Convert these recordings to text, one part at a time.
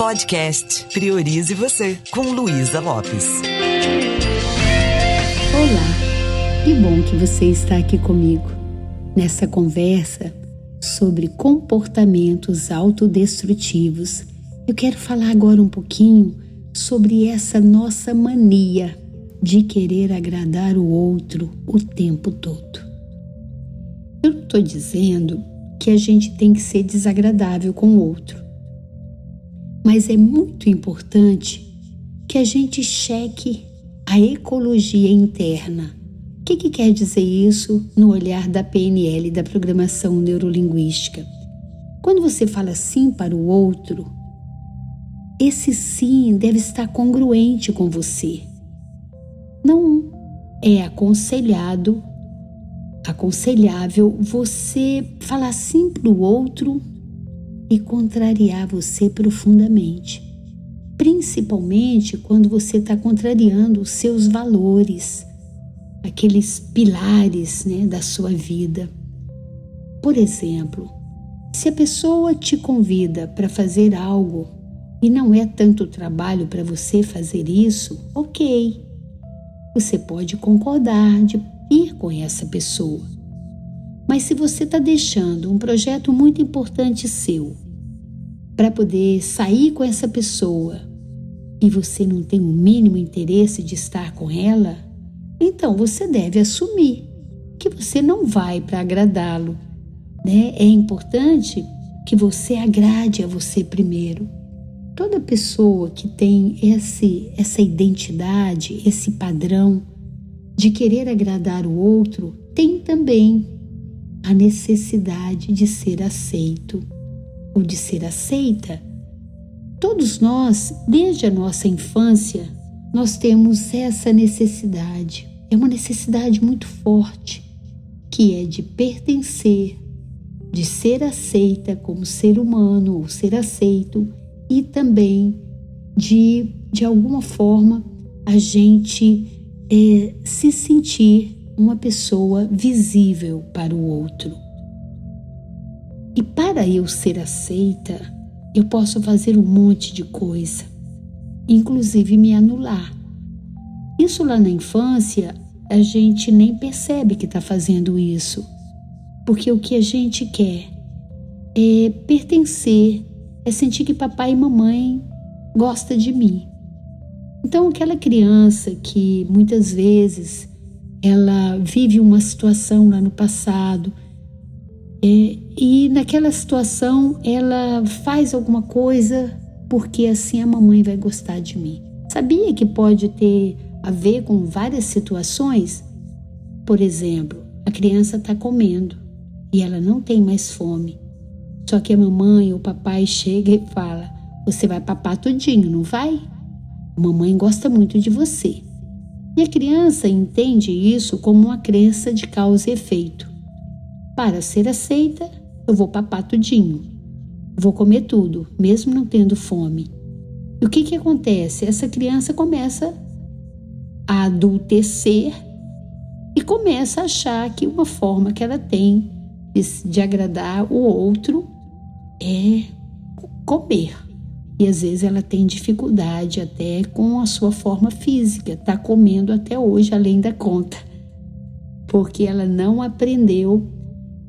Podcast Priorize Você, com Luísa Lopes. Olá, que bom que você está aqui comigo nessa conversa sobre comportamentos autodestrutivos. Eu quero falar agora um pouquinho sobre essa nossa mania de querer agradar o outro o tempo todo. Eu não estou dizendo que a gente tem que ser desagradável com o outro, mas é muito importante que a gente cheque a ecologia interna. O que, que quer dizer isso no olhar da PNL, da programação neurolinguística? Quando você fala sim para o outro, esse sim deve estar congruente com você. Não é aconselhado, aconselhável você falar sim para o outro e contrariar você profundamente, principalmente quando você está contrariando os seus valores, aqueles pilares né, da sua vida. Por exemplo, se a pessoa te convida para fazer algo e não é tanto trabalho para você fazer isso, ok você pode concordar de ir com essa pessoa. Mas se você está deixando um projeto muito importante seu para poder sair com essa pessoa e você não tem o mínimo interesse de estar com ela, então você deve assumir que você não vai para agradá-lo. Né? É importante que você agrade a você primeiro. Toda pessoa que tem esse, essa identidade, esse padrão de querer agradar o outro, tem também a necessidade de ser aceito ou de ser aceita. Todos nós, desde a nossa infância, nós temos essa necessidade. É uma necessidade muito forte, que é de pertencer, de ser aceita como ser humano ou ser aceito e também de, de alguma forma, a gente é, se sentir uma pessoa visível para o outro. E para eu ser aceita, eu posso fazer um monte de coisa, inclusive me anular. Isso lá na infância, a gente nem percebe que está fazendo isso, porque o que a gente quer é pertencer é sentir que papai e mamãe gostam de mim. Então, aquela criança que muitas vezes ela vive uma situação lá no passado é, e naquela situação ela faz alguma coisa porque assim a mamãe vai gostar de mim. Sabia que pode ter a ver com várias situações? Por exemplo, a criança está comendo e ela não tem mais fome. Só que a mamãe ou o papai chega e fala: Você vai papar tudinho, não vai? A mamãe gosta muito de você. E a criança entende isso como uma crença de causa e efeito. Para ser aceita, eu vou papar tudinho. Vou comer tudo, mesmo não tendo fome. E o que, que acontece? Essa criança começa a adultecer e começa a achar que uma forma que ela tem de, de agradar o outro é comer. E às vezes ela tem dificuldade até com a sua forma física, está comendo até hoje além da conta, porque ela não aprendeu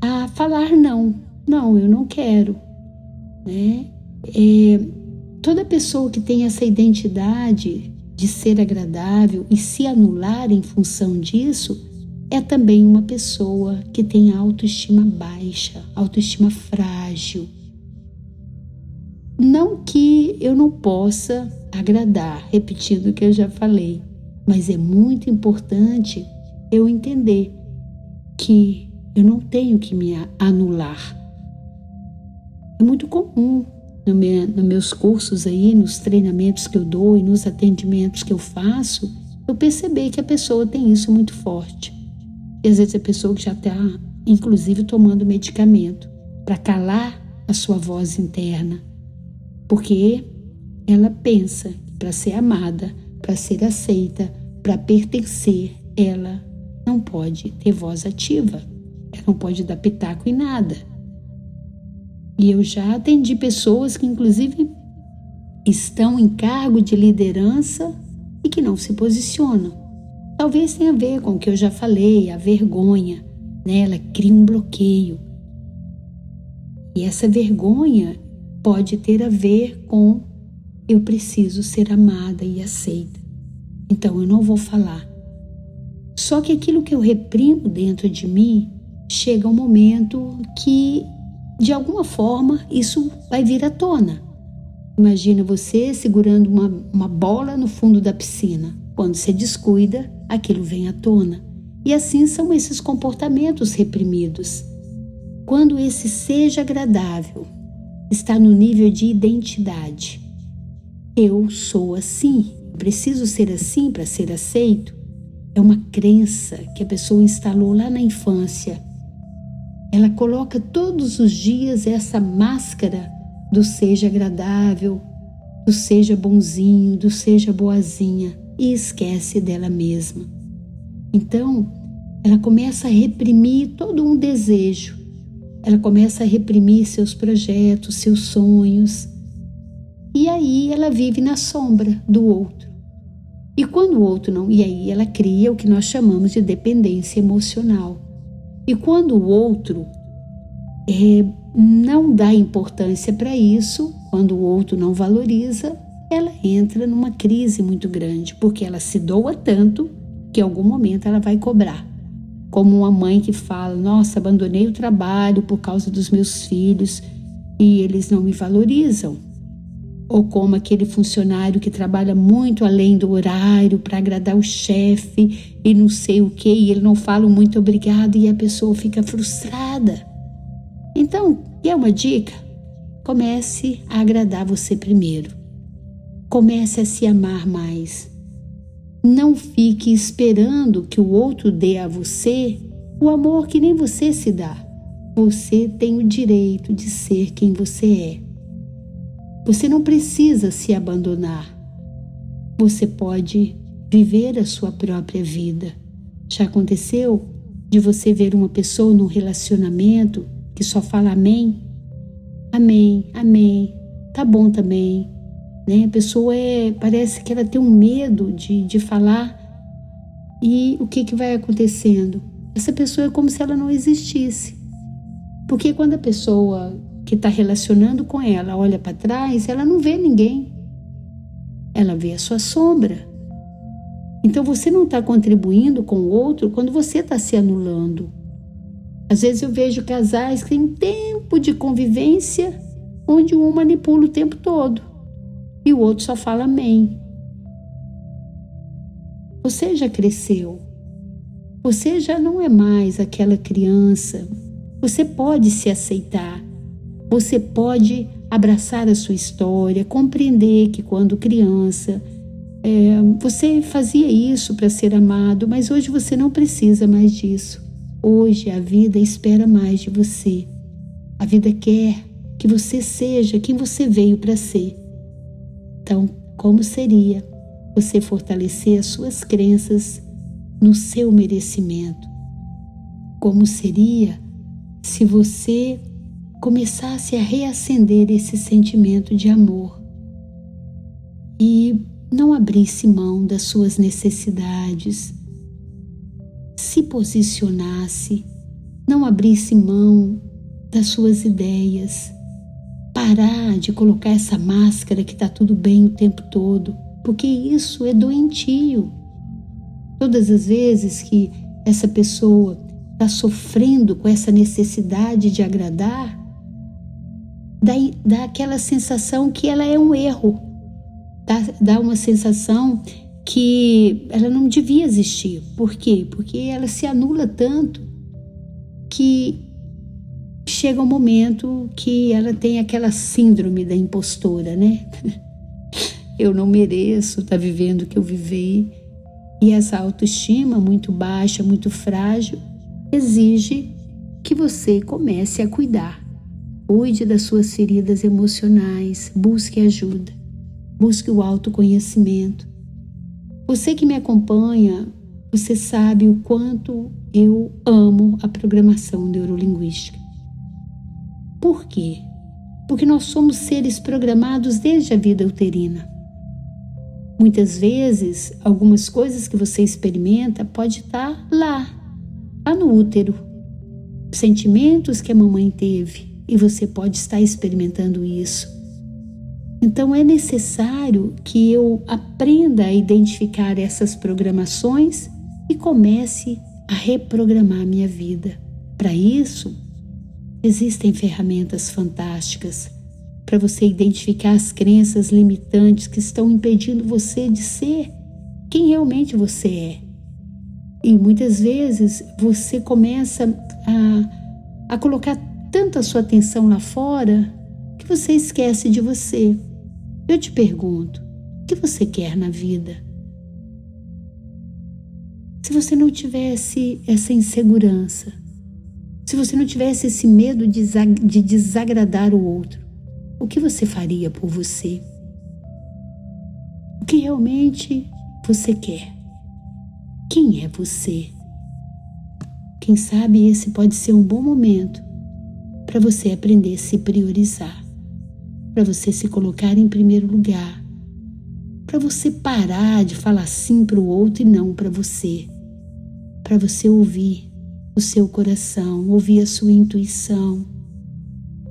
a falar não. Não, eu não quero. Né? É, toda pessoa que tem essa identidade de ser agradável e se anular em função disso é também uma pessoa que tem autoestima baixa, autoestima frágil não que eu não possa agradar, repetindo o que eu já falei, mas é muito importante eu entender que eu não tenho que me anular. É muito comum no nos meus cursos aí, nos treinamentos que eu dou e nos atendimentos que eu faço, eu perceber que a pessoa tem isso muito forte. E às vezes a pessoa que já está, inclusive, tomando medicamento para calar a sua voz interna porque ela pensa que para ser amada, para ser aceita, para pertencer, ela não pode ter voz ativa, ela não pode dar pitaco em nada. E eu já atendi pessoas que, inclusive, estão em cargo de liderança e que não se posicionam. Talvez tenha a ver com o que eu já falei, a vergonha, né? Ela cria um bloqueio. E essa vergonha pode ter a ver com eu preciso ser amada e aceita. Então eu não vou falar. Só que aquilo que eu reprimo dentro de mim chega um momento que, de alguma forma, isso vai vir à tona. Imagina você segurando uma, uma bola no fundo da piscina. Quando você descuida, aquilo vem à tona. E assim são esses comportamentos reprimidos. Quando esse seja agradável está no nível de identidade. Eu sou assim, preciso ser assim para ser aceito. É uma crença que a pessoa instalou lá na infância. Ela coloca todos os dias essa máscara do seja agradável, do seja bonzinho, do seja boazinha e esquece dela mesma. Então, ela começa a reprimir todo um desejo, ela começa a reprimir seus projetos, seus sonhos, e aí ela vive na sombra do outro. E quando o outro não, e aí ela cria o que nós chamamos de dependência emocional. E quando o outro é, não dá importância para isso, quando o outro não valoriza, ela entra numa crise muito grande, porque ela se doa tanto que em algum momento ela vai cobrar. Como uma mãe que fala: Nossa, abandonei o trabalho por causa dos meus filhos e eles não me valorizam. Ou como aquele funcionário que trabalha muito além do horário para agradar o chefe e não sei o que, e ele não fala muito obrigado e a pessoa fica frustrada. Então, quer uma dica? Comece a agradar você primeiro. Comece a se amar mais. Não fique esperando que o outro dê a você o amor que nem você se dá. Você tem o direito de ser quem você é. Você não precisa se abandonar. Você pode viver a sua própria vida. Já aconteceu de você ver uma pessoa num relacionamento que só fala amém, amém, amém, tá bom também. Né? A pessoa é, parece que ela tem um medo de, de falar e o que, que vai acontecendo? Essa pessoa é como se ela não existisse. Porque quando a pessoa que está relacionando com ela olha para trás, ela não vê ninguém. Ela vê a sua sombra. Então você não está contribuindo com o outro quando você está se anulando. Às vezes eu vejo casais que têm tempo de convivência onde um manipula o tempo todo e o outro só fala amém. Você já cresceu. Você já não é mais aquela criança. Você pode se aceitar. Você pode abraçar a sua história, compreender que quando criança é, você fazia isso para ser amado, mas hoje você não precisa mais disso. Hoje a vida espera mais de você. A vida quer que você seja quem você veio para ser. Então, como seria você fortalecer as suas crenças no seu merecimento? Como seria se você começasse a reacender esse sentimento de amor e não abrisse mão das suas necessidades? se posicionasse, não abrisse mão das suas ideias, parar de colocar essa máscara que está tudo bem o tempo todo, porque isso é doentio. Todas as vezes que essa pessoa está sofrendo com essa necessidade de agradar, dá, dá aquela sensação que ela é um erro, dá, dá uma sensação que ela não devia existir. Por quê? Porque ela se anula tanto que chega um momento que ela tem aquela síndrome da impostora, né? Eu não mereço estar tá vivendo o que eu vivi. E essa autoestima muito baixa, muito frágil, exige que você comece a cuidar. Cuide das suas feridas emocionais, busque ajuda, busque o autoconhecimento você que me acompanha, você sabe o quanto eu amo a programação neurolinguística. Por quê? porque nós somos seres programados desde a vida uterina. Muitas vezes, algumas coisas que você experimenta pode estar lá, lá no útero. Sentimentos que a mamãe teve e você pode estar experimentando isso. Então é necessário que eu aprenda a identificar essas programações e comece a reprogramar minha vida. Para isso, existem ferramentas fantásticas para você identificar as crenças limitantes que estão impedindo você de ser quem realmente você é. E muitas vezes você começa a, a colocar tanta sua atenção lá fora que você esquece de você. Eu te pergunto: o que você quer na vida? Se você não tivesse essa insegurança, se você não tivesse esse medo de desagradar o outro, o que você faria por você? O que realmente você quer? Quem é você? Quem sabe esse pode ser um bom momento para você aprender a se priorizar, para você se colocar em primeiro lugar, para você parar de falar sim para o outro e não para você, para você ouvir o seu coração, ouvir a sua intuição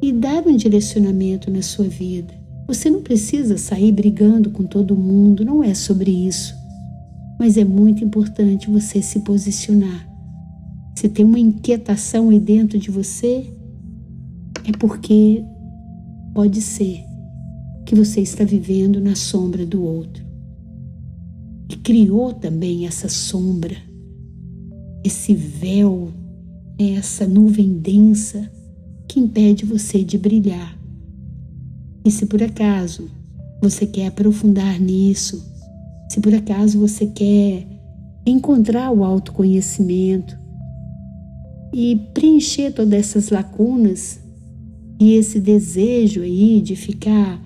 e dar um direcionamento na sua vida. Você não precisa sair brigando com todo mundo, não é sobre isso. Mas é muito importante você se posicionar. Se tem uma inquietação aí dentro de você, é porque pode ser que você está vivendo na sombra do outro. E criou também essa sombra esse véu, essa nuvem densa que impede você de brilhar. E se por acaso você quer aprofundar nisso, se por acaso você quer encontrar o autoconhecimento e preencher todas essas lacunas e esse desejo aí de ficar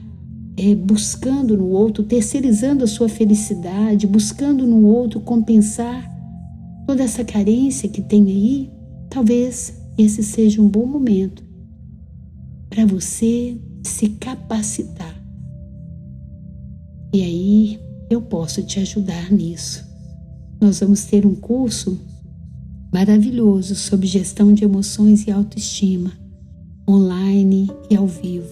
é, buscando no outro, terceirizando a sua felicidade, buscando no outro compensar toda essa carência que tem aí, talvez esse seja um bom momento para você se capacitar. E aí eu posso te ajudar nisso. Nós vamos ter um curso maravilhoso sobre gestão de emoções e autoestima, online e ao vivo.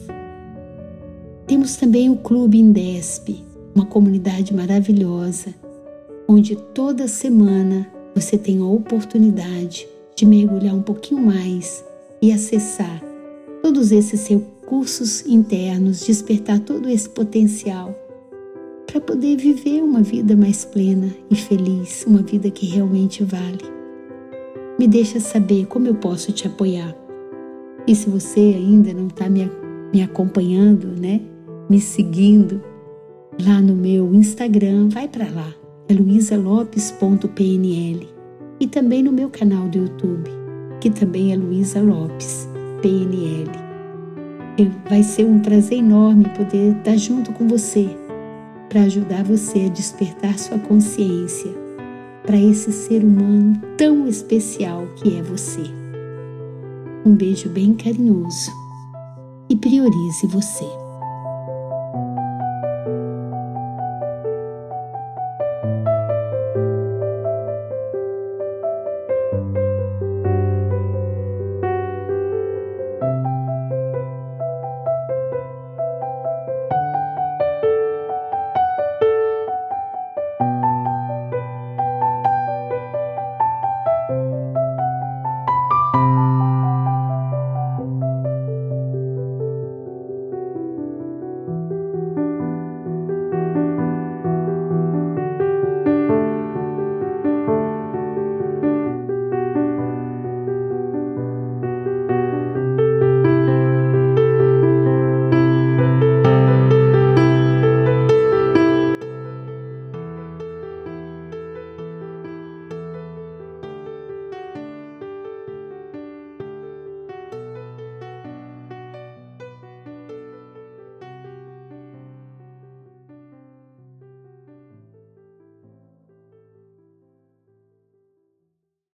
Temos também o Clube Indesp, uma comunidade maravilhosa, onde toda semana você tem a oportunidade de mergulhar um pouquinho mais e acessar todos esses seus cursos internos, despertar todo esse potencial para poder viver uma vida mais plena e feliz, uma vida que realmente vale. Me deixa saber como eu posso te apoiar. E se você ainda não está me, me acompanhando, né? Me seguindo lá no meu Instagram, vai para lá luisalopes.pnl e também no meu canal do YouTube, que também é Luisa Lopes, PNL. Vai ser um prazer enorme poder estar junto com você para ajudar você a despertar sua consciência para esse ser humano tão especial que é você. Um beijo bem carinhoso e priorize você.